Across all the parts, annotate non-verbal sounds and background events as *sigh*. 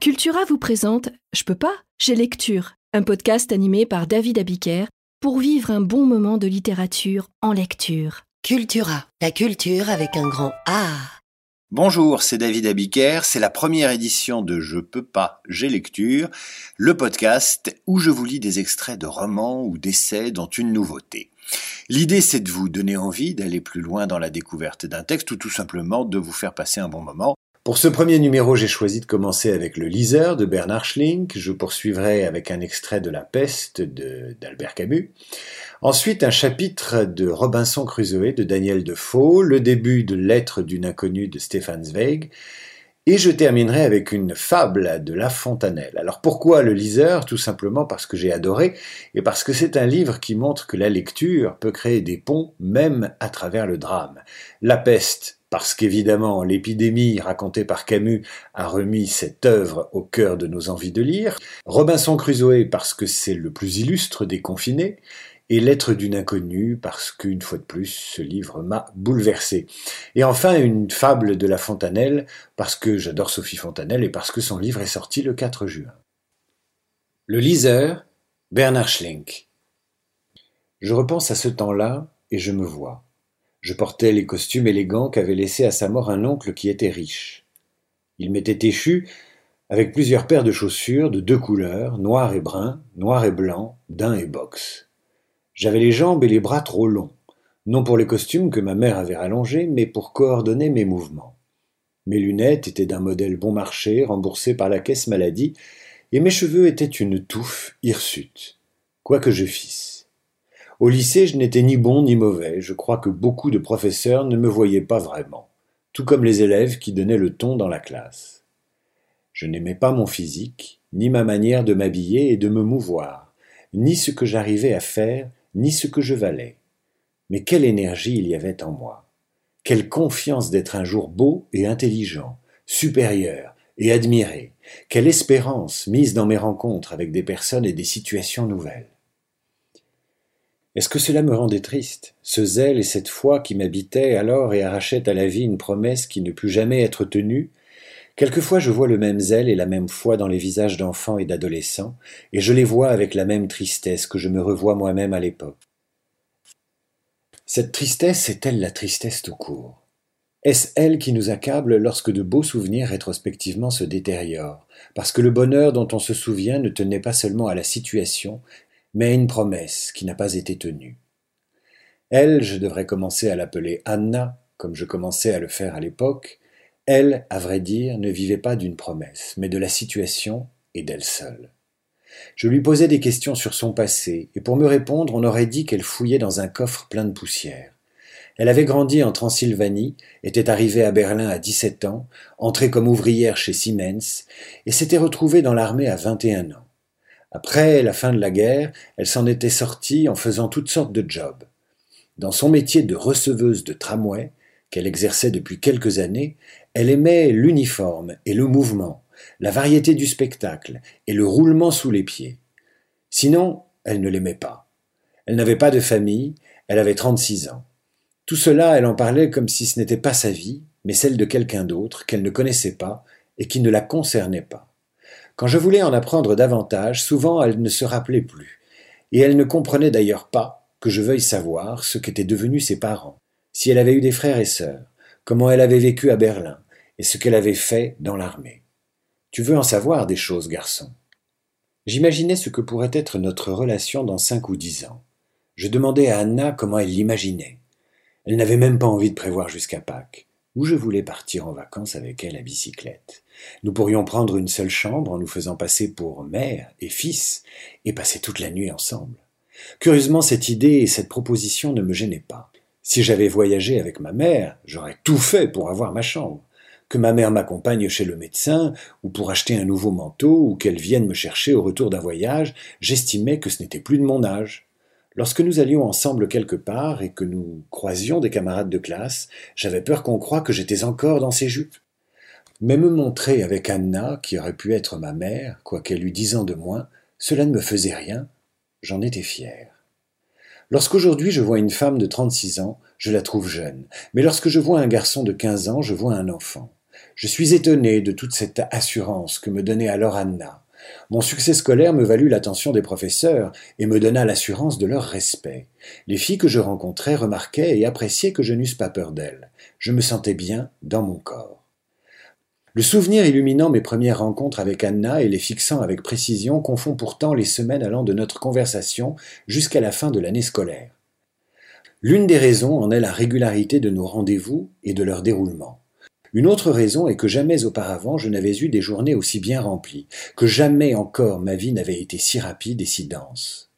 Cultura vous présente Je peux pas, j'ai lecture, un podcast animé par David Abiker pour vivre un bon moment de littérature en lecture. Cultura, la culture avec un grand A. Bonjour, c'est David Abiker, c'est la première édition de Je peux pas, j'ai lecture, le podcast où je vous lis des extraits de romans ou d'essais dont une nouveauté. L'idée c'est de vous donner envie d'aller plus loin dans la découverte d'un texte ou tout simplement de vous faire passer un bon moment pour ce premier numéro, j'ai choisi de commencer avec Le Liseur de Bernard Schlink. Je poursuivrai avec un extrait de La peste d'Albert Camus. Ensuite, un chapitre de Robinson Crusoe de Daniel Defoe, le début de Lettres d'une inconnue de Stefan Zweig. Et je terminerai avec une fable de La Fontanelle. Alors pourquoi le liseur? Tout simplement parce que j'ai adoré et parce que c'est un livre qui montre que la lecture peut créer des ponts même à travers le drame. La peste parce qu'évidemment l'épidémie racontée par Camus a remis cette œuvre au cœur de nos envies de lire, Robinson Crusoe parce que c'est le plus illustre des confinés, et Lettre d'une inconnue parce qu'une fois de plus ce livre m'a bouleversé. Et enfin une fable de La Fontanelle parce que j'adore Sophie Fontanelle et parce que son livre est sorti le 4 juin. Le liseur, Bernard Schlink. Je repense à ce temps-là et je me vois. Je portais les costumes élégants qu'avait laissés à sa mort un oncle qui était riche. Il m'était échu avec plusieurs paires de chaussures de deux couleurs, noir et brun, noir et blanc, d'un et boxe. J'avais les jambes et les bras trop longs, non pour les costumes que ma mère avait rallongés, mais pour coordonner mes mouvements. Mes lunettes étaient d'un modèle bon marché, remboursé par la caisse maladie, et mes cheveux étaient une touffe hirsute, quoi que je fisse. Au lycée, je n'étais ni bon ni mauvais, je crois que beaucoup de professeurs ne me voyaient pas vraiment, tout comme les élèves qui donnaient le ton dans la classe. Je n'aimais pas mon physique, ni ma manière de m'habiller et de me mouvoir, ni ce que j'arrivais à faire, ni ce que je valais. Mais quelle énergie il y avait en moi. Quelle confiance d'être un jour beau et intelligent, supérieur et admiré. Quelle espérance mise dans mes rencontres avec des personnes et des situations nouvelles. Est-ce que cela me rendait triste, ce zèle et cette foi qui m'habitaient alors et arrachaient à la vie une promesse qui ne put jamais être tenue? Quelquefois je vois le même zèle et la même foi dans les visages d'enfants et d'adolescents, et je les vois avec la même tristesse que je me revois moi-même à l'époque. Cette tristesse est-elle la tristesse tout court? Est-ce elle qui nous accable lorsque de beaux souvenirs rétrospectivement se détériorent, parce que le bonheur dont on se souvient ne tenait pas seulement à la situation, mais une promesse qui n'a pas été tenue. Elle, je devrais commencer à l'appeler Anna, comme je commençais à le faire à l'époque, elle, à vrai dire, ne vivait pas d'une promesse, mais de la situation et d'elle seule. Je lui posais des questions sur son passé, et pour me répondre, on aurait dit qu'elle fouillait dans un coffre plein de poussière. Elle avait grandi en Transylvanie, était arrivée à Berlin à 17 ans, entrée comme ouvrière chez Siemens, et s'était retrouvée dans l'armée à 21 ans. Après la fin de la guerre, elle s'en était sortie en faisant toutes sortes de jobs. Dans son métier de receveuse de tramway, qu'elle exerçait depuis quelques années, elle aimait l'uniforme et le mouvement, la variété du spectacle et le roulement sous les pieds. Sinon, elle ne l'aimait pas. Elle n'avait pas de famille, elle avait 36 ans. Tout cela, elle en parlait comme si ce n'était pas sa vie, mais celle de quelqu'un d'autre qu'elle ne connaissait pas et qui ne la concernait pas. Quand je voulais en apprendre davantage, souvent elle ne se rappelait plus, et elle ne comprenait d'ailleurs pas que je veuille savoir ce qu'étaient devenus ses parents, si elle avait eu des frères et sœurs, comment elle avait vécu à Berlin, et ce qu'elle avait fait dans l'armée. Tu veux en savoir des choses, garçon? J'imaginais ce que pourrait être notre relation dans cinq ou dix ans. Je demandais à Anna comment elle l'imaginait. Elle n'avait même pas envie de prévoir jusqu'à Pâques où je voulais partir en vacances avec elle à bicyclette. Nous pourrions prendre une seule chambre en nous faisant passer pour mère et fils, et passer toute la nuit ensemble. Curieusement, cette idée et cette proposition ne me gênaient pas. Si j'avais voyagé avec ma mère, j'aurais tout fait pour avoir ma chambre. Que ma mère m'accompagne chez le médecin, ou pour acheter un nouveau manteau, ou qu'elle vienne me chercher au retour d'un voyage, j'estimais que ce n'était plus de mon âge. Lorsque nous allions ensemble quelque part et que nous croisions des camarades de classe, j'avais peur qu'on croie que j'étais encore dans ses jupes. Mais me montrer avec Anna, qui aurait pu être ma mère, quoiqu'elle eût dix ans de moins, cela ne me faisait rien, j'en étais fier. Lorsqu'aujourd'hui je vois une femme de trente-six ans, je la trouve jeune, mais lorsque je vois un garçon de quinze ans, je vois un enfant. Je suis étonné de toute cette assurance que me donnait alors Anna. Mon succès scolaire me valut l'attention des professeurs et me donna l'assurance de leur respect. Les filles que je rencontrais remarquaient et appréciaient que je n'eusse pas peur d'elles. Je me sentais bien dans mon corps. Le souvenir illuminant mes premières rencontres avec Anna et les fixant avec précision confond pourtant les semaines allant de notre conversation jusqu'à la fin de l'année scolaire. L'une des raisons en est la régularité de nos rendez-vous et de leur déroulement. Une autre raison est que jamais auparavant je n'avais eu des journées aussi bien remplies, que jamais encore ma vie n'avait été si rapide et si dense.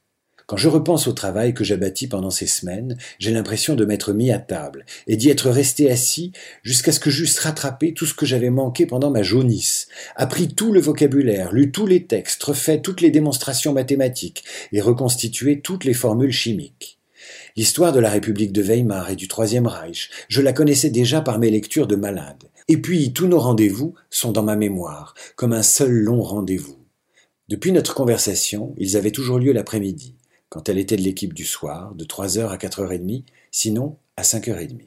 Quand je repense au travail que j'abattis pendant ces semaines, j'ai l'impression de m'être mis à table et d'y être resté assis jusqu'à ce que j'eusse rattrapé tout ce que j'avais manqué pendant ma jaunisse, appris tout le vocabulaire, lu tous les textes, refait toutes les démonstrations mathématiques et reconstitué toutes les formules chimiques. L'histoire de la République de Weimar et du Troisième Reich, je la connaissais déjà par mes lectures de malade. Et puis tous nos rendez-vous sont dans ma mémoire, comme un seul long rendez-vous. Depuis notre conversation, ils avaient toujours lieu l'après-midi quand elle était de l'équipe du soir, de 3h à 4h30, sinon à 5h30.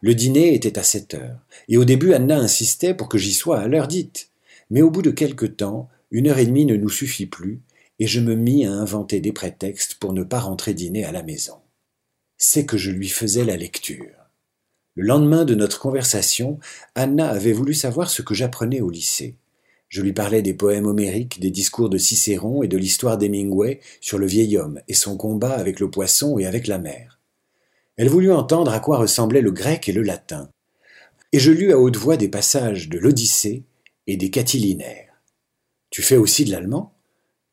Le dîner était à 7h, et au début Anna insistait pour que j'y sois à l'heure dite. Mais au bout de quelque temps, une heure et demie ne nous suffit plus, et je me mis à inventer des prétextes pour ne pas rentrer dîner à la maison. C'est que je lui faisais la lecture. Le lendemain de notre conversation, Anna avait voulu savoir ce que j'apprenais au lycée. Je lui parlais des poèmes homériques, des discours de Cicéron et de l'histoire d'Hemingway sur le vieil homme et son combat avec le poisson et avec la mer. Elle voulut entendre à quoi ressemblaient le grec et le latin. Et je lus à haute voix des passages de l'Odyssée et des Catilinaires. Tu fais aussi de l'allemand?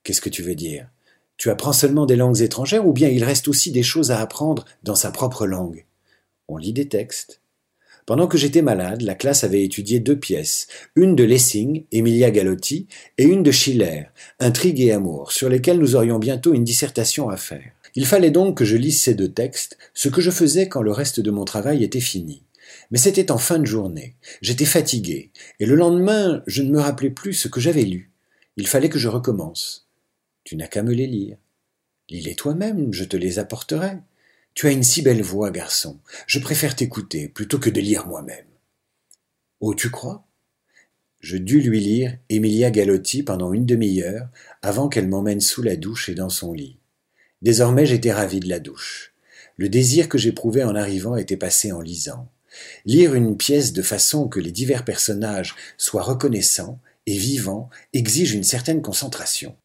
Qu'est-ce que tu veux dire? Tu apprends seulement des langues étrangères ou bien il reste aussi des choses à apprendre dans sa propre langue? On lit des textes. Pendant que j'étais malade, la classe avait étudié deux pièces, une de Lessing, Emilia Galotti, et une de Schiller, Intrigue et amour, sur lesquelles nous aurions bientôt une dissertation à faire. Il fallait donc que je lise ces deux textes, ce que je faisais quand le reste de mon travail était fini. Mais c'était en fin de journée, j'étais fatigué, et le lendemain je ne me rappelais plus ce que j'avais lu. Il fallait que je recommence. Tu n'as qu'à me les lire. Lis-les toi-même, je te les apporterai. Tu as une si belle voix, garçon. Je préfère t'écouter plutôt que de lire moi-même. Oh, tu crois? Je dus lui lire Emilia Galotti pendant une demi-heure avant qu'elle m'emmène sous la douche et dans son lit. Désormais j'étais ravi de la douche. Le désir que j'éprouvais en arrivant était passé en lisant. Lire une pièce de façon que les divers personnages soient reconnaissants et vivants exige une certaine concentration.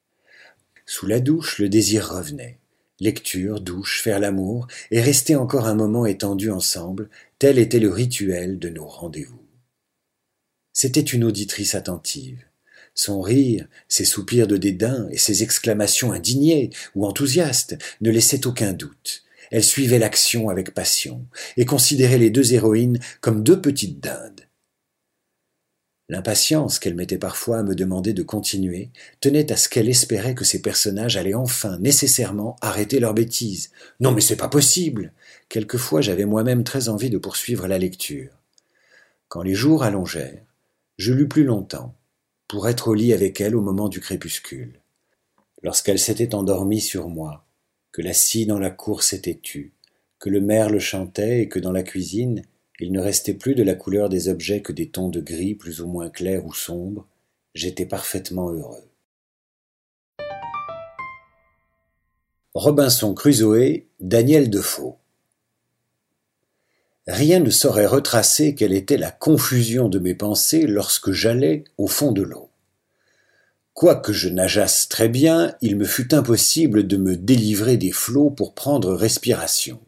Sous la douche, le désir revenait. Lecture, douche, faire l'amour, et rester encore un moment étendus ensemble, tel était le rituel de nos rendez-vous. C'était une auditrice attentive. Son rire, ses soupirs de dédain et ses exclamations indignées ou enthousiastes ne laissaient aucun doute. Elle suivait l'action avec passion et considérait les deux héroïnes comme deux petites dindes. L'impatience qu'elle mettait parfois à me demander de continuer tenait à ce qu'elle espérait que ces personnages allaient enfin nécessairement arrêter leur bêtise. Non mais c'est pas possible. Quelquefois j'avais moi-même très envie de poursuivre la lecture. Quand les jours allongèrent, je lus plus longtemps, pour être au lit avec elle au moment du crépuscule. Lorsqu'elle s'était endormie sur moi, que la scie dans la cour s'était tue, que le merle chantait et que dans la cuisine il ne restait plus de la couleur des objets que des tons de gris plus ou moins clairs ou sombres. J'étais parfaitement heureux. Robinson Crusoe, Daniel Defoe. Rien ne saurait retracer quelle était la confusion de mes pensées lorsque j'allais au fond de l'eau. Quoique je nageasse très bien, il me fut impossible de me délivrer des flots pour prendre respiration.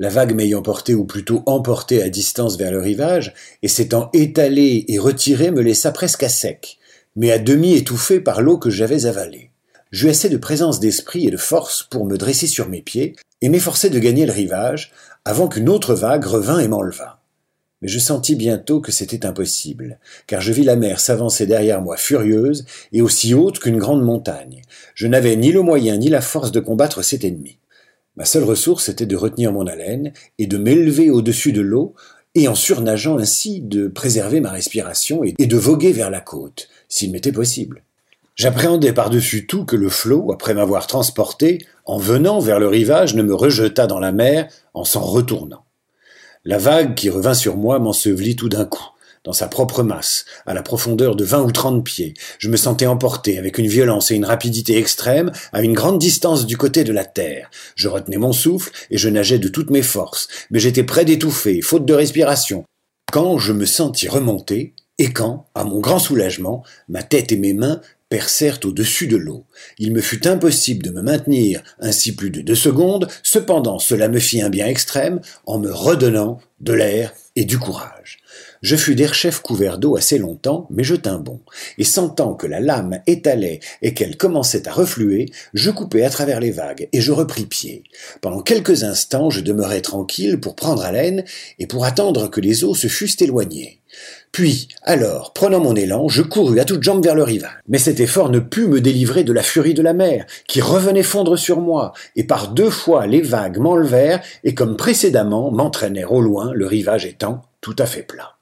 La vague m'ayant porté ou plutôt emporté à distance vers le rivage, et s'étant étalée et retirée me laissa presque à sec, mais à demi étouffé par l'eau que j'avais avalée. J'eus assez de présence d'esprit et de force pour me dresser sur mes pieds et m'efforcer de gagner le rivage avant qu'une autre vague revint et m'enlevât. Mais je sentis bientôt que c'était impossible, car je vis la mer s'avancer derrière moi furieuse et aussi haute qu'une grande montagne. Je n'avais ni le moyen ni la force de combattre cet ennemi. Ma seule ressource était de retenir mon haleine et de m'élever au-dessus de l'eau, et en surnageant ainsi de préserver ma respiration et de voguer vers la côte, s'il m'était possible. J'appréhendais par-dessus tout que le flot, après m'avoir transporté, en venant vers le rivage, ne me rejetât dans la mer en s'en retournant. La vague qui revint sur moi m'ensevelit tout d'un coup. Dans sa propre masse, à la profondeur de vingt ou trente pieds. Je me sentais emporté avec une violence et une rapidité extrêmes à une grande distance du côté de la terre. Je retenais mon souffle et je nageais de toutes mes forces, mais j'étais près d'étouffer, faute de respiration. Quand je me sentis remonter, et quand, à mon grand soulagement, ma tête et mes mains percèrent au-dessus de l'eau. Il me fut impossible de me maintenir ainsi plus de deux secondes, cependant cela me fit un bien extrême en me redonnant de l'air et du courage. Je fus d'Erchef couvert d'eau assez longtemps, mais je tins bon, et sentant que la lame étalait et qu'elle commençait à refluer, je coupai à travers les vagues, et je repris pied. Pendant quelques instants je demeurai tranquille pour prendre haleine et pour attendre que les eaux se fussent éloignées. Puis, alors, prenant mon élan, je courus à toutes jambes vers le rivage. Mais cet effort ne put me délivrer de la furie de la mer, qui revenait fondre sur moi, et par deux fois les vagues m'enlevèrent, et comme précédemment m'entraînèrent au loin, le rivage étant tout à fait plat.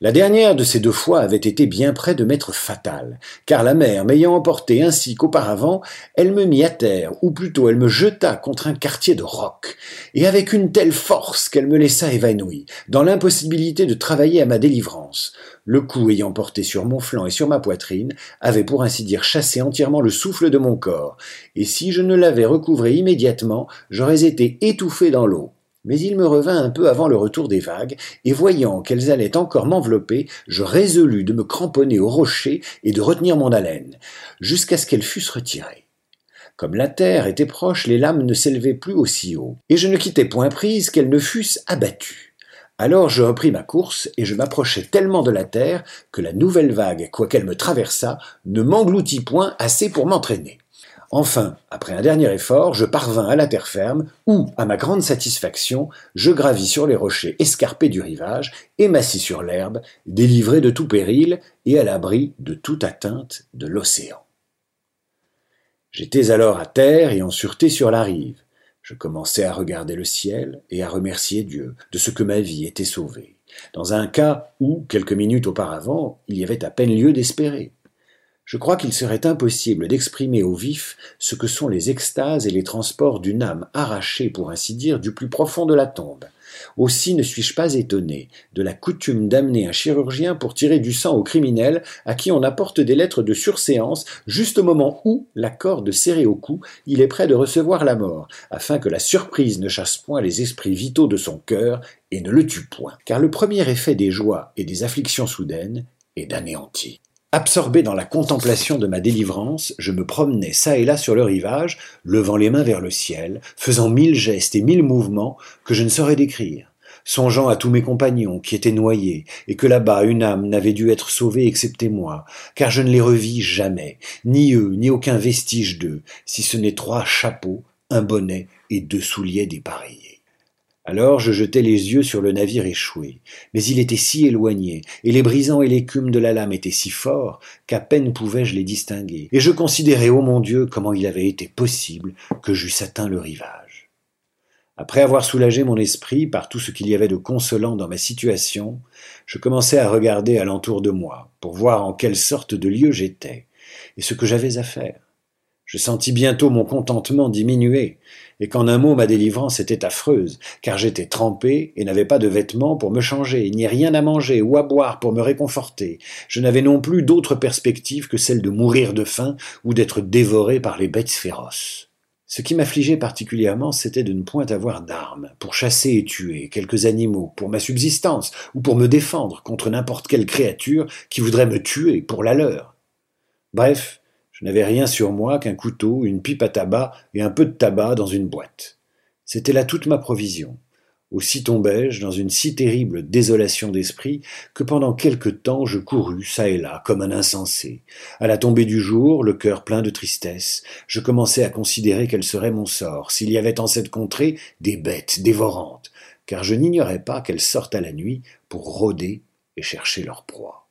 La dernière de ces deux fois avait été bien près de m'être fatale, car la mer m'ayant emporté ainsi qu'auparavant, elle me mit à terre, ou plutôt elle me jeta contre un quartier de roc, et avec une telle force qu'elle me laissa évanoui, dans l'impossibilité de travailler à ma délivrance. Le coup ayant porté sur mon flanc et sur ma poitrine, avait pour ainsi dire chassé entièrement le souffle de mon corps, et si je ne l'avais recouvré immédiatement, j'aurais été étouffé dans l'eau. Mais il me revint un peu avant le retour des vagues, et voyant qu'elles allaient encore m'envelopper, je résolus de me cramponner au rocher et de retenir mon haleine, jusqu'à ce qu'elles fussent retirées. Comme la terre était proche, les lames ne s'élevaient plus aussi haut, et je ne quittais point prise qu'elles ne fussent abattues. Alors je repris ma course, et je m'approchai tellement de la terre que la nouvelle vague, quoiqu'elle me traversât, ne m'engloutit point assez pour m'entraîner. Enfin, après un dernier effort, je parvins à la terre ferme, où, à ma grande satisfaction, je gravis sur les rochers escarpés du rivage et m'assis sur l'herbe, délivré de tout péril et à l'abri de toute atteinte de l'océan. J'étais alors à terre et en sûreté sur la rive. Je commençais à regarder le ciel et à remercier Dieu de ce que ma vie était sauvée, dans un cas où, quelques minutes auparavant, il y avait à peine lieu d'espérer. Je crois qu'il serait impossible d'exprimer au vif ce que sont les extases et les transports d'une âme arrachée, pour ainsi dire, du plus profond de la tombe. Aussi ne suis-je pas étonné de la coutume d'amener un chirurgien pour tirer du sang au criminel à qui on apporte des lettres de surséance juste au moment où, la corde serrée au cou, il est prêt de recevoir la mort, afin que la surprise ne chasse point les esprits vitaux de son cœur et ne le tue point. Car le premier effet des joies et des afflictions soudaines est d'anéantir. Absorbé dans la contemplation de ma délivrance, je me promenais çà et là sur le rivage, levant les mains vers le ciel, faisant mille gestes et mille mouvements que je ne saurais décrire, songeant à tous mes compagnons qui étaient noyés, et que là-bas une âme n'avait dû être sauvée excepté moi, car je ne les revis jamais, ni eux, ni aucun vestige d'eux, si ce n'est trois chapeaux, un bonnet et deux souliers dépareillés. Alors je jetai les yeux sur le navire échoué, mais il était si éloigné, et les brisants et l'écume de la lame étaient si forts, qu'à peine pouvais-je les distinguer, et je considérais, ô mon Dieu, comment il avait été possible que j'eusse atteint le rivage. Après avoir soulagé mon esprit par tout ce qu'il y avait de consolant dans ma situation, je commençai à regarder alentour de moi, pour voir en quelle sorte de lieu j'étais, et ce que j'avais à faire. Je sentis bientôt mon contentement diminuer, et qu'en un mot ma délivrance était affreuse, car j'étais trempé et n'avais pas de vêtements pour me changer, ni rien à manger ou à boire pour me réconforter. Je n'avais non plus d'autre perspective que celle de mourir de faim ou d'être dévoré par les bêtes féroces. Ce qui m'affligeait particulièrement, c'était de ne point avoir d'armes, pour chasser et tuer quelques animaux, pour ma subsistance, ou pour me défendre contre n'importe quelle créature qui voudrait me tuer pour la leur. Bref, je n'avais rien sur moi qu'un couteau, une pipe à tabac et un peu de tabac dans une boîte. C'était là toute ma provision. Aussi tombai-je dans une si terrible désolation d'esprit que pendant quelque temps je courus çà et là comme un insensé. À la tombée du jour, le cœur plein de tristesse, je commençai à considérer quel serait mon sort s'il y avait en cette contrée des bêtes dévorantes, car je n'ignorais pas qu'elles sortent à la nuit pour rôder et chercher leur proie.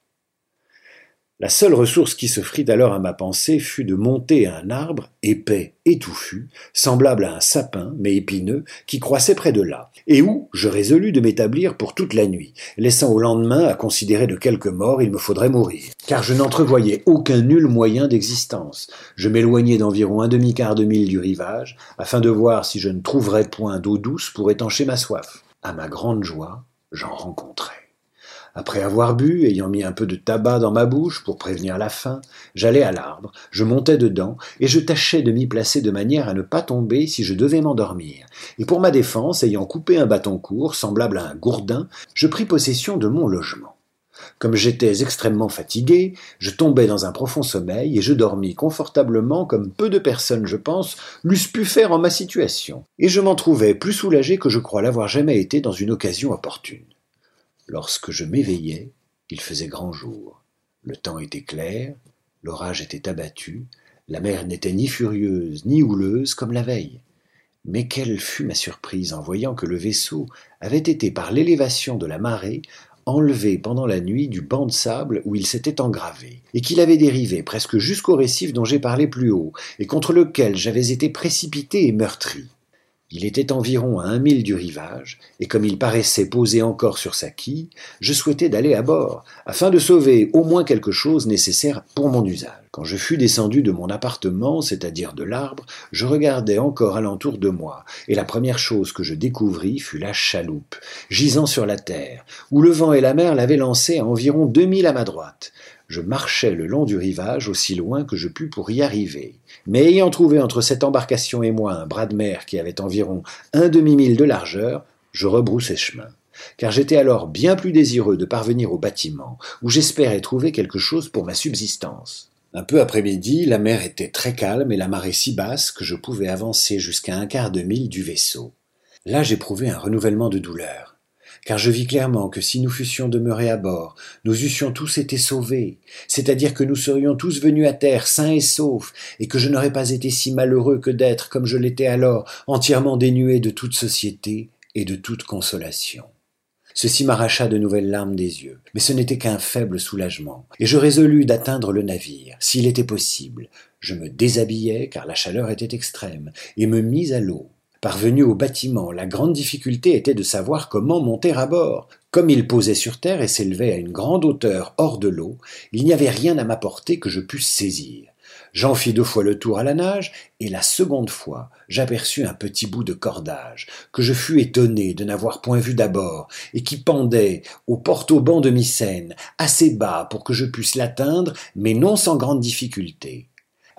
La seule ressource qui se frit alors à ma pensée fut de monter à un arbre, épais et touffu, semblable à un sapin, mais épineux, qui croissait près de là, et où je résolus de m'établir pour toute la nuit, laissant au lendemain à considérer de quelque mort il me faudrait mourir. Car je n'entrevoyais aucun nul moyen d'existence. Je m'éloignai d'environ un demi-quart de mille du rivage, afin de voir si je ne trouverais point d'eau douce pour étancher ma soif. À ma grande joie, j'en rencontrai. Après avoir bu, ayant mis un peu de tabac dans ma bouche pour prévenir la faim, j'allais à l'arbre, je montais dedans, et je tâchais de m'y placer de manière à ne pas tomber si je devais m'endormir. Et pour ma défense, ayant coupé un bâton court, semblable à un gourdin, je pris possession de mon logement. Comme j'étais extrêmement fatigué, je tombai dans un profond sommeil et je dormis confortablement comme peu de personnes, je pense, l'eussent pu faire en ma situation, et je m'en trouvais plus soulagé que je crois l'avoir jamais été dans une occasion opportune. Lorsque je m'éveillai, il faisait grand jour. Le temps était clair, l'orage était abattu, la mer n'était ni furieuse ni houleuse comme la veille. Mais quelle fut ma surprise en voyant que le vaisseau avait été par l'élévation de la marée enlevé pendant la nuit du banc de sable où il s'était engravé, et qu'il avait dérivé presque jusqu'au récif dont j'ai parlé plus haut, et contre lequel j'avais été précipité et meurtri. Il était environ à un mille du rivage, et comme il paraissait posé encore sur sa quille, je souhaitais d'aller à bord, afin de sauver au moins quelque chose nécessaire pour mon usage. Quand je fus descendu de mon appartement, c'est-à-dire de l'arbre, je regardais encore alentour de moi, et la première chose que je découvris fut la chaloupe, gisant sur la terre, où le vent et la mer l'avaient lancée à environ deux milles à ma droite je marchais le long du rivage aussi loin que je pus pour y arriver. Mais ayant trouvé entre cette embarcation et moi un bras de mer qui avait environ un demi-mille de largeur, je rebroussai chemin, car j'étais alors bien plus désireux de parvenir au bâtiment, où j'espérais trouver quelque chose pour ma subsistance. Un peu après-midi, la mer était très calme et la marée si basse que je pouvais avancer jusqu'à un quart de mille du vaisseau. Là j'éprouvai un renouvellement de douleur car je vis clairement que si nous fussions demeurés à bord, nous eussions tous été sauvés, c'est-à-dire que nous serions tous venus à terre sains et saufs, et que je n'aurais pas été si malheureux que d'être, comme je l'étais alors, entièrement dénué de toute société et de toute consolation. Ceci m'arracha de nouvelles larmes des yeux, mais ce n'était qu'un faible soulagement, et je résolus d'atteindre le navire, s'il était possible. Je me déshabillai, car la chaleur était extrême, et me mis à l'eau. Parvenu au bâtiment, la grande difficulté était de savoir comment monter à bord. Comme il posait sur terre et s'élevait à une grande hauteur hors de l'eau, il n'y avait rien à m'apporter que je pusse saisir. J'en fis deux fois le tour à la nage, et la seconde fois, j'aperçus un petit bout de cordage, que je fus étonné de n'avoir point vu d'abord, et qui pendait au porte-au-banc de Mycène, assez bas pour que je puisse l'atteindre, mais non sans grande difficulté.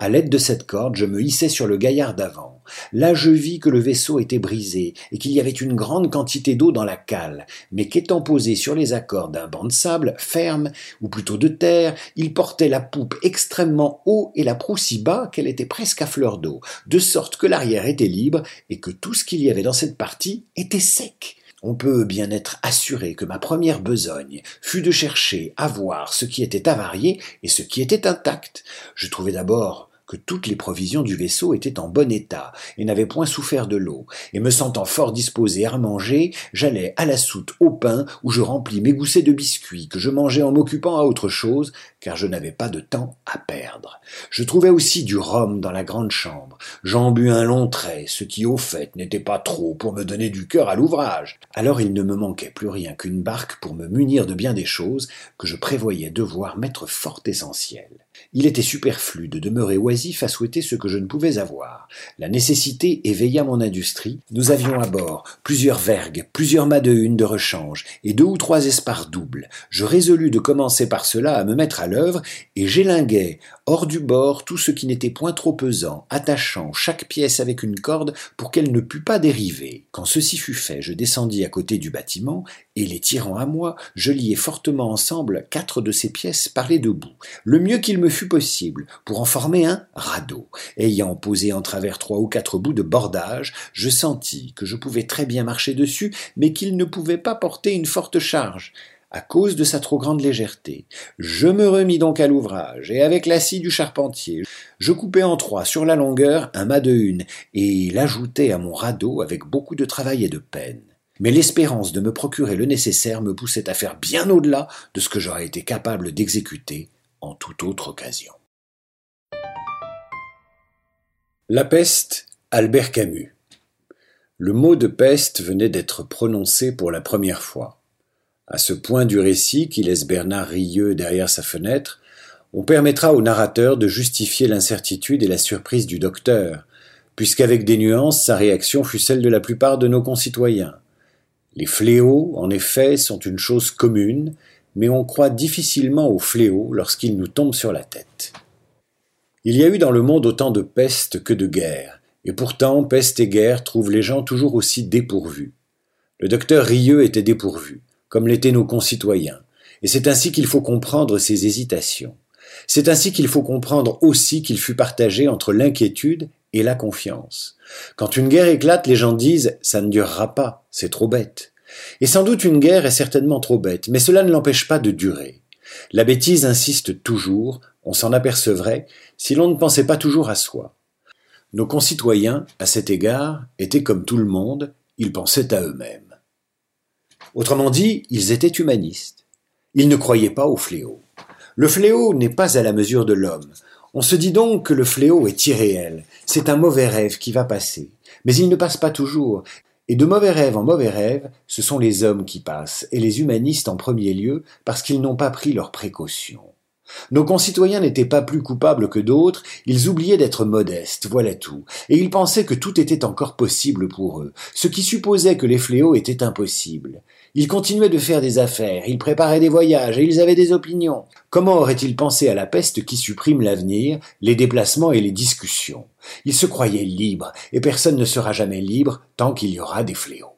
À l'aide de cette corde, je me hissai sur le gaillard d'avant. Là, je vis que le vaisseau était brisé et qu'il y avait une grande quantité d'eau dans la cale, mais qu'étant posé sur les accords d'un banc de sable ferme, ou plutôt de terre, il portait la poupe extrêmement haut et la proue si bas qu'elle était presque à fleur d'eau, de sorte que l'arrière était libre et que tout ce qu'il y avait dans cette partie était sec. On peut bien être assuré que ma première besogne fut de chercher à voir ce qui était avarié et ce qui était intact. Je trouvai d'abord que toutes les provisions du vaisseau étaient en bon état et n'avaient point souffert de l'eau, et me sentant fort disposé à manger, j'allais à la soute au pain où je remplis mes goussets de biscuits que je mangeais en m'occupant à autre chose, car je n'avais pas de temps à perdre. Je trouvais aussi du rhum dans la grande chambre. J'en bus un long trait, ce qui au fait n'était pas trop pour me donner du cœur à l'ouvrage. Alors il ne me manquait plus rien qu'une barque pour me munir de bien des choses que je prévoyais devoir mettre fort essentielles. Il était superflu de demeurer oisif à souhaiter ce que je ne pouvais avoir. La nécessité éveilla mon industrie. Nous avions à bord plusieurs vergues, plusieurs mâts de une de rechange et deux ou trois espars doubles. Je résolus de commencer par cela à me mettre à l'œuvre et j'élinguai hors du bord tout ce qui n'était point trop pesant, attachant chaque pièce avec une corde pour qu'elle ne pût pas dériver. Quand ceci fut fait, je descendis à côté du bâtiment et les tirant à moi, je liai fortement ensemble quatre de ces pièces par les deux bouts, le mieux qu'il me fut possible, pour en former un radeau. Ayant posé en travers trois ou quatre bouts de bordage, je sentis que je pouvais très bien marcher dessus, mais qu'il ne pouvait pas porter une forte charge à cause de sa trop grande légèreté. Je me remis donc à l'ouvrage, et avec la scie du charpentier, je coupai en trois sur la longueur un mât de une, et l'ajoutai à mon radeau avec beaucoup de travail et de peine. Mais l'espérance de me procurer le nécessaire me poussait à faire bien au-delà de ce que j'aurais été capable d'exécuter en toute autre occasion. La peste, Albert Camus. Le mot de peste venait d'être prononcé pour la première fois. À ce point du récit qui laisse Bernard rieux derrière sa fenêtre, on permettra au narrateur de justifier l'incertitude et la surprise du docteur, puisqu'avec des nuances sa réaction fut celle de la plupart de nos concitoyens. Les fléaux, en effet, sont une chose commune, mais on croit difficilement au fléau lorsqu'il nous tombe sur la tête. Il y a eu dans le monde autant de peste que de guerre, et pourtant peste et guerre trouvent les gens toujours aussi dépourvus. Le docteur Rieux était dépourvu, comme l'étaient nos concitoyens, et c'est ainsi qu'il faut comprendre ses hésitations. C'est ainsi qu'il faut comprendre aussi qu'il fut partagé entre l'inquiétude et la confiance. Quand une guerre éclate, les gens disent ça ne durera pas, c'est trop bête. Et sans doute une guerre est certainement trop bête, mais cela ne l'empêche pas de durer. La bêtise insiste toujours, on s'en apercevrait, si l'on ne pensait pas toujours à soi. Nos concitoyens, à cet égard, étaient comme tout le monde, ils pensaient à eux-mêmes. Autrement dit, ils étaient humanistes. Ils ne croyaient pas au fléau. Le fléau n'est pas à la mesure de l'homme. On se dit donc que le fléau est irréel, c'est un mauvais rêve qui va passer. Mais il ne passe pas toujours, et de mauvais rêve en mauvais rêve, ce sont les hommes qui passent, et les humanistes en premier lieu, parce qu'ils n'ont pas pris leurs précautions. Nos concitoyens n'étaient pas plus coupables que d'autres, ils oubliaient d'être modestes, voilà tout, et ils pensaient que tout était encore possible pour eux, ce qui supposait que les fléaux étaient impossibles. Ils continuaient de faire des affaires, ils préparaient des voyages et ils avaient des opinions. Comment auraient-ils pensé à la peste qui supprime l'avenir, les déplacements et les discussions? Ils se croyaient libres, et personne ne sera jamais libre tant qu'il y aura des fléaux.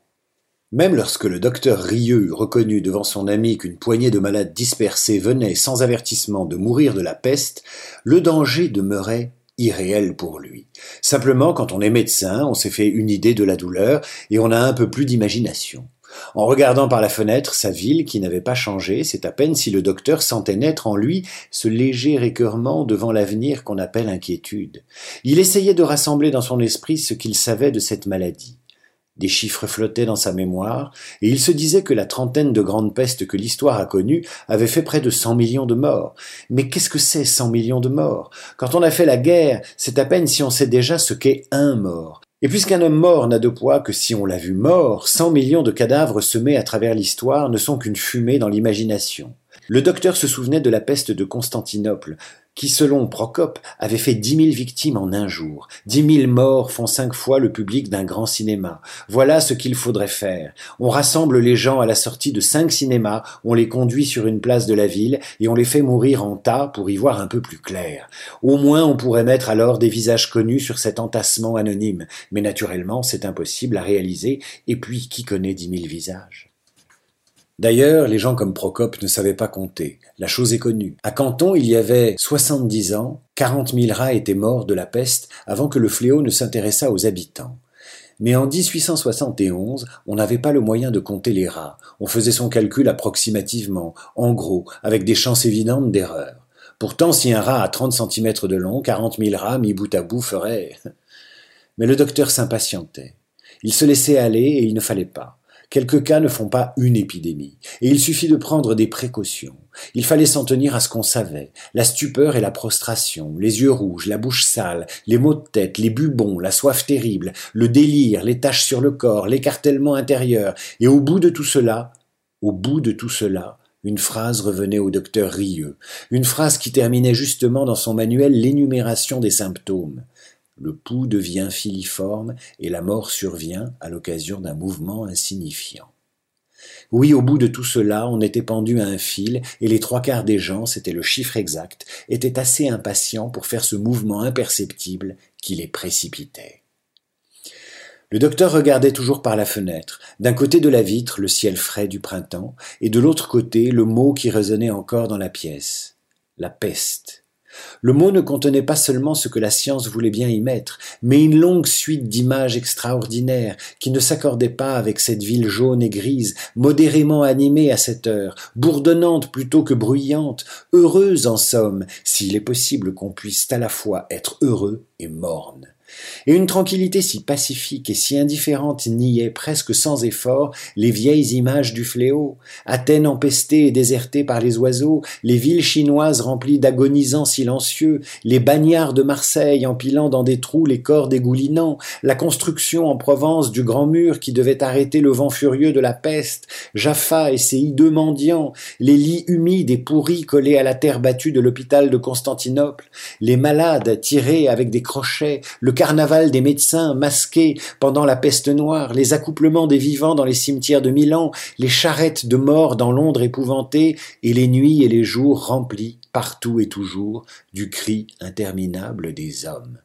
Même lorsque le docteur Rieux eut reconnu devant son ami qu'une poignée de malades dispersés venait sans avertissement de mourir de la peste, le danger demeurait irréel pour lui. Simplement, quand on est médecin, on s'est fait une idée de la douleur et on a un peu plus d'imagination. En regardant par la fenêtre sa ville qui n'avait pas changé, c'est à peine si le docteur sentait naître en lui ce léger écœurement devant l'avenir qu'on appelle inquiétude. Il essayait de rassembler dans son esprit ce qu'il savait de cette maladie. Des chiffres flottaient dans sa mémoire, et il se disait que la trentaine de grandes pestes que l'histoire a connues avait fait près de cent millions de morts. Mais qu'est-ce que c'est cent millions de morts? Quand on a fait la guerre, c'est à peine si on sait déjà ce qu'est un mort. Et puisqu'un homme mort n'a de poids que si on l'a vu mort, cent millions de cadavres semés à travers l'histoire ne sont qu'une fumée dans l'imagination. Le docteur se souvenait de la peste de Constantinople, qui, selon Procope, avait fait dix mille victimes en un jour. Dix mille morts font cinq fois le public d'un grand cinéma. Voilà ce qu'il faudrait faire. On rassemble les gens à la sortie de cinq cinémas, on les conduit sur une place de la ville, et on les fait mourir en tas pour y voir un peu plus clair. Au moins on pourrait mettre alors des visages connus sur cet entassement anonyme. Mais naturellement, c'est impossible à réaliser, et puis qui connaît dix mille visages? D'ailleurs, les gens comme Procope ne savaient pas compter. La chose est connue. À Canton, il y avait soixante-dix ans, quarante mille rats étaient morts de la peste avant que le fléau ne s'intéressât aux habitants. Mais en 1871, on n'avait pas le moyen de compter les rats. On faisait son calcul approximativement, en gros, avec des chances évidentes d'erreur. Pourtant, si un rat a 30 cm de long, quarante mille rats mis bout à bout feraient. *laughs* Mais le docteur s'impatientait. Il se laissait aller et il ne fallait pas. Quelques cas ne font pas une épidémie, et il suffit de prendre des précautions. Il fallait s'en tenir à ce qu'on savait, la stupeur et la prostration, les yeux rouges, la bouche sale, les maux de tête, les bubons, la soif terrible, le délire, les taches sur le corps, l'écartèlement intérieur, et au bout de tout cela, au bout de tout cela, une phrase revenait au docteur Rieux, une phrase qui terminait justement dans son manuel l'énumération des symptômes. Le pouls devient filiforme et la mort survient à l'occasion d'un mouvement insignifiant. Oui, au bout de tout cela, on était pendu à un fil, et les trois quarts des gens, c'était le chiffre exact, étaient assez impatients pour faire ce mouvement imperceptible qui les précipitait. Le docteur regardait toujours par la fenêtre, d'un côté de la vitre le ciel frais du printemps, et de l'autre côté le mot qui résonnait encore dans la pièce. La peste. Le mot ne contenait pas seulement ce que la science voulait bien y mettre, mais une longue suite d'images extraordinaires qui ne s'accordaient pas avec cette ville jaune et grise, modérément animée à cette heure, bourdonnante plutôt que bruyante, heureuse en somme, s'il est possible qu'on puisse à la fois être heureux et morne et une tranquillité si pacifique et si indifférente niait presque sans effort les vieilles images du fléau, Athènes empestée et désertée par les oiseaux, les villes chinoises remplies d'agonisants silencieux, les bagnards de Marseille empilant dans des trous les corps dégoulinants, la construction en Provence du grand mur qui devait arrêter le vent furieux de la peste, Jaffa et ses hideux mendiants, les lits humides et pourris collés à la terre battue de l'hôpital de Constantinople, les malades tirés avec des crochets, le carnaval des médecins masqués pendant la peste noire, les accouplements des vivants dans les cimetières de Milan, les charrettes de morts dans Londres épouvantée, et les nuits et les jours remplis, partout et toujours, du cri interminable des hommes.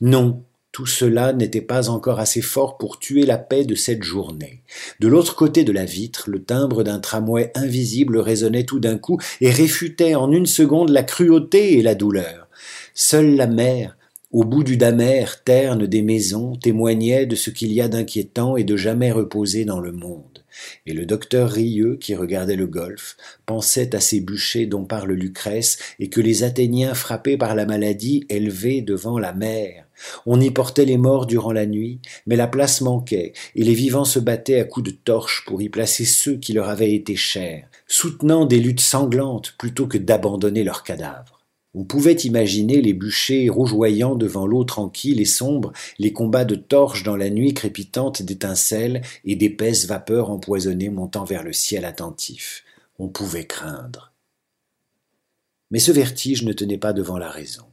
Non, tout cela n'était pas encore assez fort pour tuer la paix de cette journée. De l'autre côté de la vitre, le timbre d'un tramway invisible résonnait tout d'un coup et réfutait en une seconde la cruauté et la douleur. Seule la mer, au bout du damer terne des maisons, témoignait de ce qu'il y a d'inquiétant et de jamais reposé dans le monde et le docteur Rieux, qui regardait le golfe, pensait à ces bûchers dont parle Lucrèce, et que les Athéniens frappés par la maladie élevaient devant la mer. On y portait les morts durant la nuit, mais la place manquait, et les vivants se battaient à coups de torches pour y placer ceux qui leur avaient été chers, soutenant des luttes sanglantes plutôt que d'abandonner leurs cadavres. On pouvait imaginer les bûchers rougeoyants devant l'eau tranquille et sombre, les combats de torches dans la nuit crépitante d'étincelles et d'épaisses vapeurs empoisonnées montant vers le ciel attentif. On pouvait craindre. Mais ce vertige ne tenait pas devant la raison.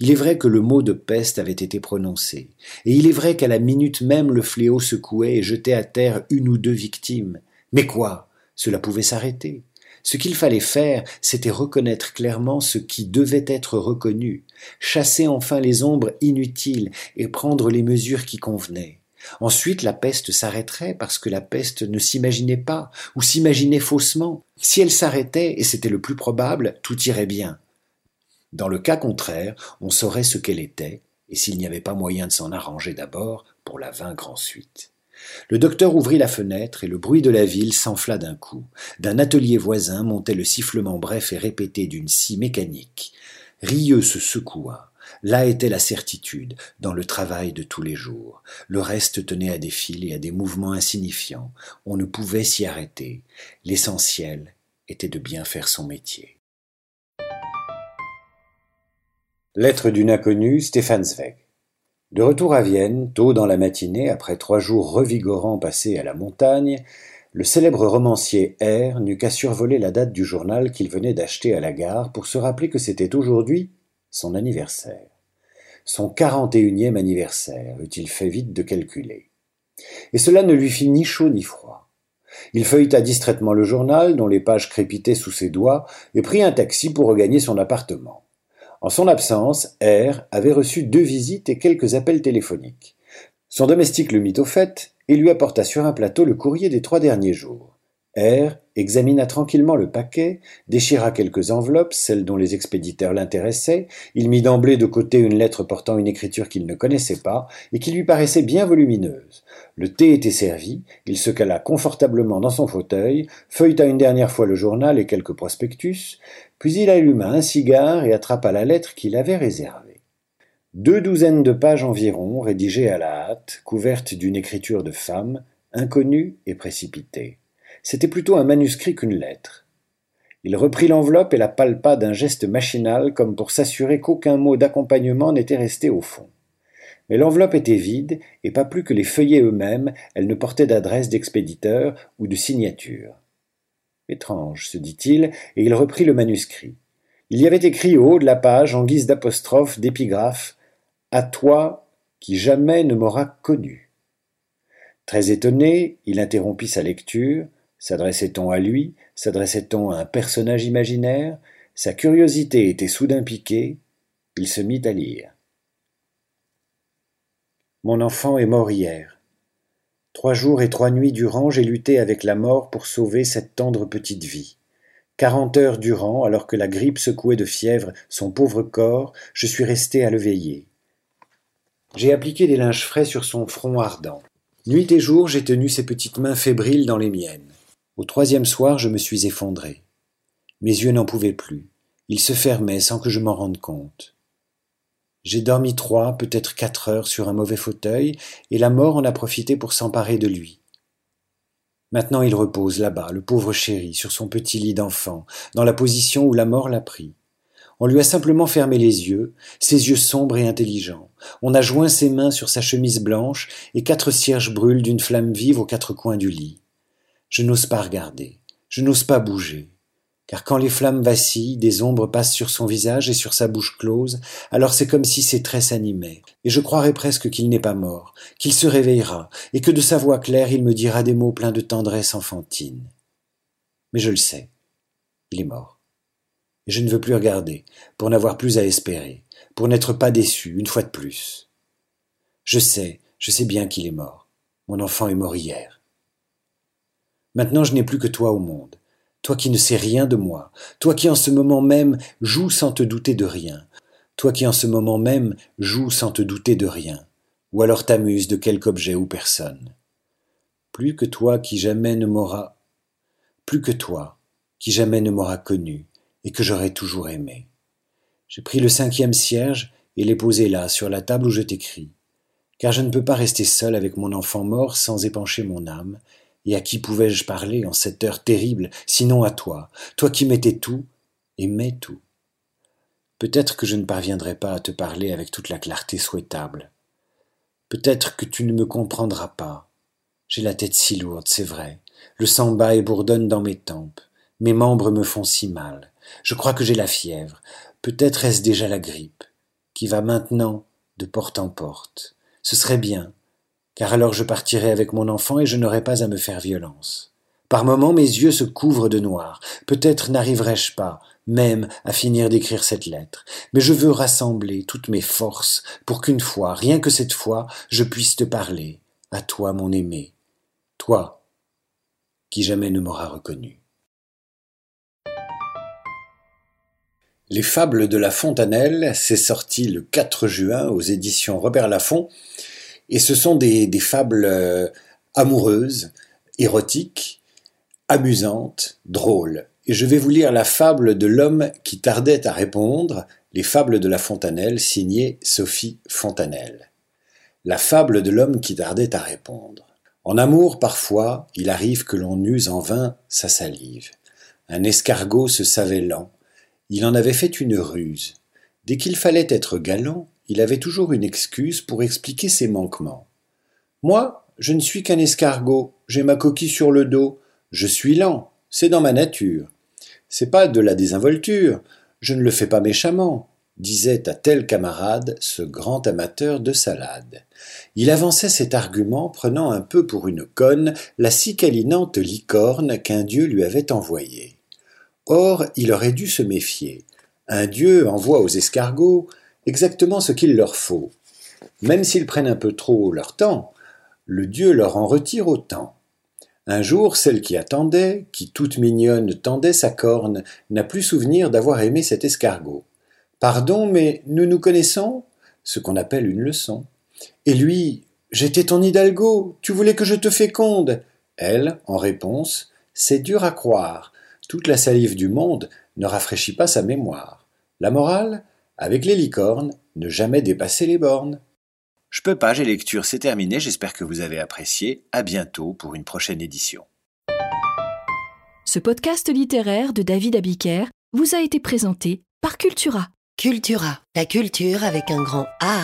Il est vrai que le mot de peste avait été prononcé, et il est vrai qu'à la minute même le fléau secouait et jetait à terre une ou deux victimes. Mais quoi? Cela pouvait s'arrêter. Ce qu'il fallait faire, c'était reconnaître clairement ce qui devait être reconnu, chasser enfin les ombres inutiles et prendre les mesures qui convenaient. Ensuite, la peste s'arrêterait parce que la peste ne s'imaginait pas ou s'imaginait faussement. Si elle s'arrêtait, et c'était le plus probable, tout irait bien. Dans le cas contraire, on saurait ce qu'elle était, et s'il n'y avait pas moyen de s'en arranger d'abord pour la vaincre ensuite. Le docteur ouvrit la fenêtre et le bruit de la ville s'enfla d'un coup. D'un atelier voisin montait le sifflement bref et répété d'une scie mécanique. Rieux se secoua. Là était la certitude, dans le travail de tous les jours. Le reste tenait à des fils et à des mouvements insignifiants. On ne pouvait s'y arrêter. L'essentiel était de bien faire son métier. Lettre d'une inconnue, Stéphane Zweig. De retour à Vienne, tôt dans la matinée, après trois jours revigorants passés à la montagne, le célèbre romancier R n'eut qu'à survoler la date du journal qu'il venait d'acheter à la gare pour se rappeler que c'était aujourd'hui son anniversaire. Son quarante et unième anniversaire, eût-il fait vite de calculer. Et cela ne lui fit ni chaud ni froid. Il feuilleta distraitement le journal, dont les pages crépitaient sous ses doigts, et prit un taxi pour regagner son appartement. En son absence, R avait reçu deux visites et quelques appels téléphoniques. Son domestique le mit au fait et lui apporta sur un plateau le courrier des trois derniers jours. R examina tranquillement le paquet, déchira quelques enveloppes, celles dont les expéditeurs l'intéressaient, il mit d'emblée de côté une lettre portant une écriture qu'il ne connaissait pas et qui lui paraissait bien volumineuse. Le thé était servi, il se cala confortablement dans son fauteuil, feuilleta une dernière fois le journal et quelques prospectus, puis il alluma un cigare et attrapa la lettre qu'il avait réservée. Deux douzaines de pages environ, rédigées à la hâte, couvertes d'une écriture de femme, inconnue et précipitée. C'était plutôt un manuscrit qu'une lettre. Il reprit l'enveloppe et la palpa d'un geste machinal comme pour s'assurer qu'aucun mot d'accompagnement n'était resté au fond. Mais l'enveloppe était vide, et pas plus que les feuillets eux-mêmes, elle ne portait d'adresse d'expéditeur ou de signature. Étrange, se dit-il, et il reprit le manuscrit. Il y avait écrit au haut de la page, en guise d'apostrophe, d'épigraphe, À toi qui jamais ne m'auras connu. Très étonné, il interrompit sa lecture, S'adressait-on à lui? S'adressait-on à un personnage imaginaire? Sa curiosité était soudain piquée. Il se mit à lire. Mon enfant est mort hier. Trois jours et trois nuits durant, j'ai lutté avec la mort pour sauver cette tendre petite vie. Quarante heures durant, alors que la grippe secouait de fièvre son pauvre corps, je suis resté à le veiller. J'ai appliqué des linges frais sur son front ardent. Nuit et jour, j'ai tenu ses petites mains fébriles dans les miennes. Au troisième soir, je me suis effondré. Mes yeux n'en pouvaient plus. Ils se fermaient sans que je m'en rende compte. J'ai dormi trois, peut-être quatre heures sur un mauvais fauteuil, et la mort en a profité pour s'emparer de lui. Maintenant il repose là-bas, le pauvre chéri, sur son petit lit d'enfant, dans la position où la mort l'a pris. On lui a simplement fermé les yeux, ses yeux sombres et intelligents. On a joint ses mains sur sa chemise blanche, et quatre cierges brûlent d'une flamme vive aux quatre coins du lit. Je n'ose pas regarder, je n'ose pas bouger. car quand les flammes vacillent, des ombres passent sur son visage et sur sa bouche close, alors c'est comme si ses traits s'animaient, et je croirais presque qu'il n'est pas mort, qu'il se réveillera, et que de sa voix claire il me dira des mots pleins de tendresse enfantine. Mais je le sais, il est mort. Et je ne veux plus regarder, pour n'avoir plus à espérer, pour n'être pas déçu, une fois de plus. Je sais, je sais bien qu'il est mort. Mon enfant est mort hier. Maintenant je n'ai plus que toi au monde. Toi qui ne sais rien de moi, toi qui en ce moment même joues sans te douter de rien, toi qui en ce moment même joues sans te douter de rien, ou alors t'amuses de quelque objet ou personne. Plus que toi qui jamais ne m'aura, plus que toi qui jamais ne m'aura connu et que j'aurai toujours aimé. J'ai pris le cinquième cierge et l'ai posé là, sur la table où je t'écris, car je ne peux pas rester seul avec mon enfant mort sans épancher mon âme et à qui pouvais-je parler en cette heure terrible, sinon à toi, toi qui m'étais tout et tout? Peut-être que je ne parviendrai pas à te parler avec toute la clarté souhaitable. Peut-être que tu ne me comprendras pas. J'ai la tête si lourde, c'est vrai. Le sang bat et bourdonne dans mes tempes. Mes membres me font si mal. Je crois que j'ai la fièvre. Peut-être est-ce déjà la grippe, qui va maintenant de porte en porte. Ce serait bien, car alors je partirai avec mon enfant et je n'aurai pas à me faire violence. Par moments mes yeux se couvrent de noir. Peut-être n'arriverai-je pas, même, à finir d'écrire cette lettre, mais je veux rassembler toutes mes forces pour qu'une fois, rien que cette fois, je puisse te parler, à toi mon aimé, toi qui jamais ne m'auras reconnu. Les Fables de la Fontanelle, c'est sorti le 4 juin aux éditions Robert Laffont et ce sont des, fables euh, amoureuses, érotiques, amusantes, drôles. Et je vais vous lire la fable de l'homme qui tardait à répondre, les fables de la Fontanelle, signée Sophie Fontanelle. La fable de l'homme qui tardait à répondre. En amour, parfois, il arrive que l'on use en vain sa salive. Un escargot se savait lent. Il en avait fait une ruse. Dès qu'il fallait être galant, il avait toujours une excuse pour expliquer ses manquements. Moi, je ne suis qu'un escargot, j'ai ma coquille sur le dos, je suis lent, c'est dans ma nature. C'est pas de la désinvolture, je ne le fais pas méchamment, disait à tel camarade ce grand amateur de salade. Il avançait cet argument prenant un peu pour une conne la si câlinante licorne qu'un dieu lui avait envoyée. Or, il aurait dû se méfier. Un dieu envoie aux escargots exactement ce qu'il leur faut. Même s'ils prennent un peu trop leur temps, le Dieu leur en retire autant. Un jour, celle qui attendait, qui toute mignonne tendait sa corne, n'a plus souvenir d'avoir aimé cet escargot. Pardon, mais nous nous connaissons Ce qu'on appelle une leçon. Et lui, j'étais ton hidalgo, tu voulais que je te féconde. Elle, en réponse, c'est dur à croire. Toute la salive du monde ne rafraîchit pas sa mémoire. La morale? Avec les licornes, ne jamais dépasser les bornes. Je peux pas, j'ai lecture, c'est terminé, j'espère que vous avez apprécié. À bientôt pour une prochaine édition. Ce podcast littéraire de David Abiker vous a été présenté par Cultura. Cultura, la culture avec un grand A.